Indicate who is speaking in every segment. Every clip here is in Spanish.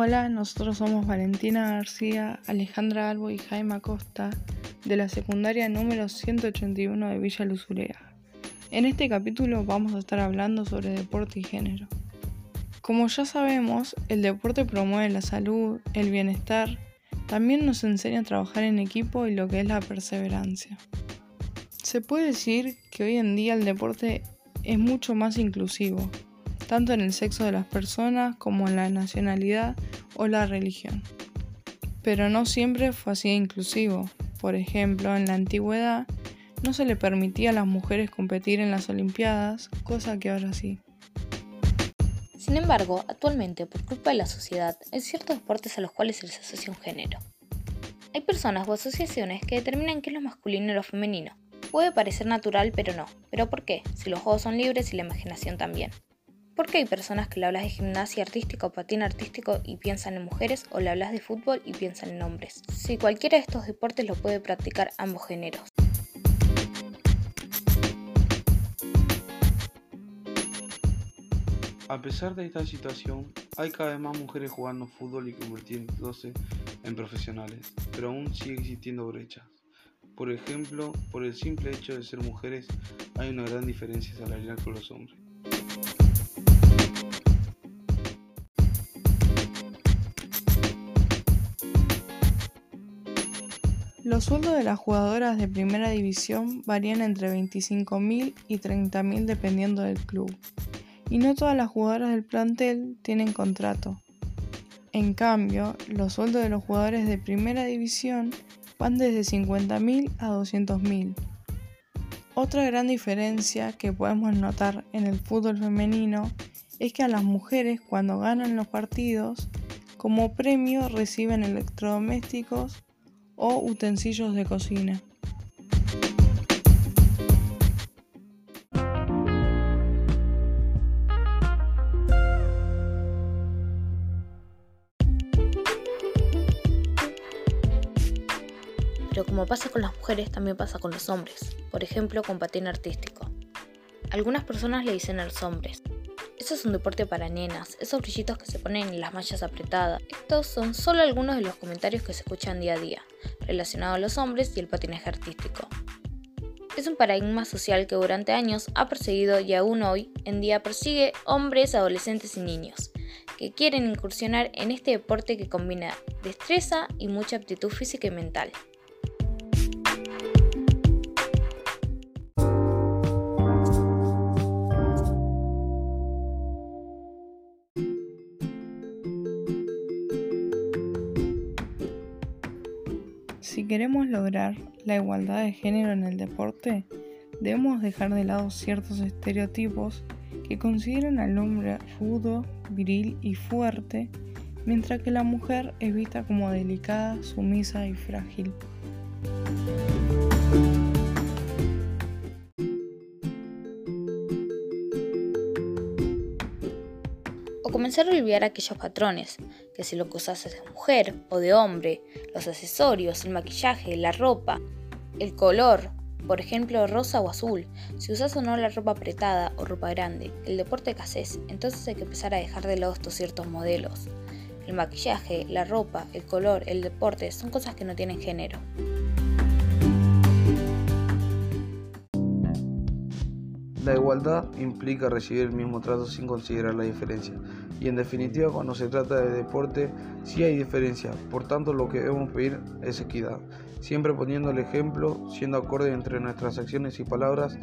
Speaker 1: Hola, nosotros somos Valentina García, Alejandra Albo y Jaime Acosta de la secundaria número 181 de Villa Luzurea. En este capítulo vamos a estar hablando sobre deporte y género. Como ya sabemos, el deporte promueve la salud, el bienestar, también nos enseña a trabajar en equipo y lo que es la perseverancia. Se puede decir que hoy en día el deporte es mucho más inclusivo, tanto en el sexo de las personas como en la nacionalidad o la religión. Pero no siempre fue así inclusivo. Por ejemplo, en la antigüedad no se le permitía a las mujeres competir en las Olimpiadas, cosa que ahora sí.
Speaker 2: Sin embargo, actualmente, por culpa de la sociedad, hay ciertos deportes a los cuales se les asocia un género. Hay personas o asociaciones que determinan qué es lo masculino y lo femenino. Puede parecer natural, pero no. ¿Pero por qué? Si los juegos son libres y la imaginación también. ¿Por qué hay personas que le hablas de gimnasia artística o patín artístico y piensan en mujeres o le hablas de fútbol y piensan en hombres? Si cualquiera de estos deportes lo puede practicar ambos géneros.
Speaker 3: A pesar de esta situación, hay cada vez más mujeres jugando fútbol y convirtiéndose en profesionales, pero aún sigue existiendo brechas. Por ejemplo, por el simple hecho de ser mujeres, hay una gran diferencia salarial con los hombres.
Speaker 1: Los sueldos de las jugadoras de primera división varían entre 25.000 y 30.000 dependiendo del club, y no todas las jugadoras del plantel tienen contrato. En cambio, los sueldos de los jugadores de primera división van desde 50.000 a 200.000. Otra gran diferencia que podemos notar en el fútbol femenino es que a las mujeres cuando ganan los partidos, como premio reciben electrodomésticos o utensilios de cocina.
Speaker 2: Pero como pasa con las mujeres, también pasa con los hombres, por ejemplo con patín artístico. Algunas personas le dicen a los hombres, eso es un deporte para nenas, esos brillitos que se ponen en las mallas apretadas. Estos son solo algunos de los comentarios que se escuchan día a día, relacionados a los hombres y el patinaje artístico. Es un paradigma social que durante años ha perseguido y aún hoy en día persigue hombres, adolescentes y niños, que quieren incursionar en este deporte que combina destreza y mucha aptitud física y mental.
Speaker 1: Si queremos lograr la igualdad de género en el deporte, debemos dejar de lado ciertos estereotipos que consideran al hombre rudo, viril y fuerte, mientras que la mujer es vista como delicada, sumisa y frágil.
Speaker 2: O comenzar a olvidar aquellos patrones, que si lo que usas es de mujer o de hombre, los accesorios, el maquillaje, la ropa, el color, por ejemplo rosa o azul, si usas o no la ropa apretada o ropa grande, el deporte que haces, entonces hay que empezar a dejar de lado estos ciertos modelos. El maquillaje, la ropa, el color, el deporte son cosas que no tienen género.
Speaker 3: La igualdad implica recibir el mismo trato sin considerar la diferencia. Y en definitiva, cuando se trata de deporte, sí hay diferencia. Por tanto, lo que debemos pedir es equidad. Siempre poniendo el ejemplo, siendo acorde entre nuestras acciones y palabras.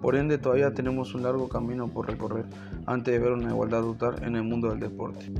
Speaker 3: Por ende, todavía tenemos un largo camino por recorrer antes de ver una igualdad total en el mundo del deporte.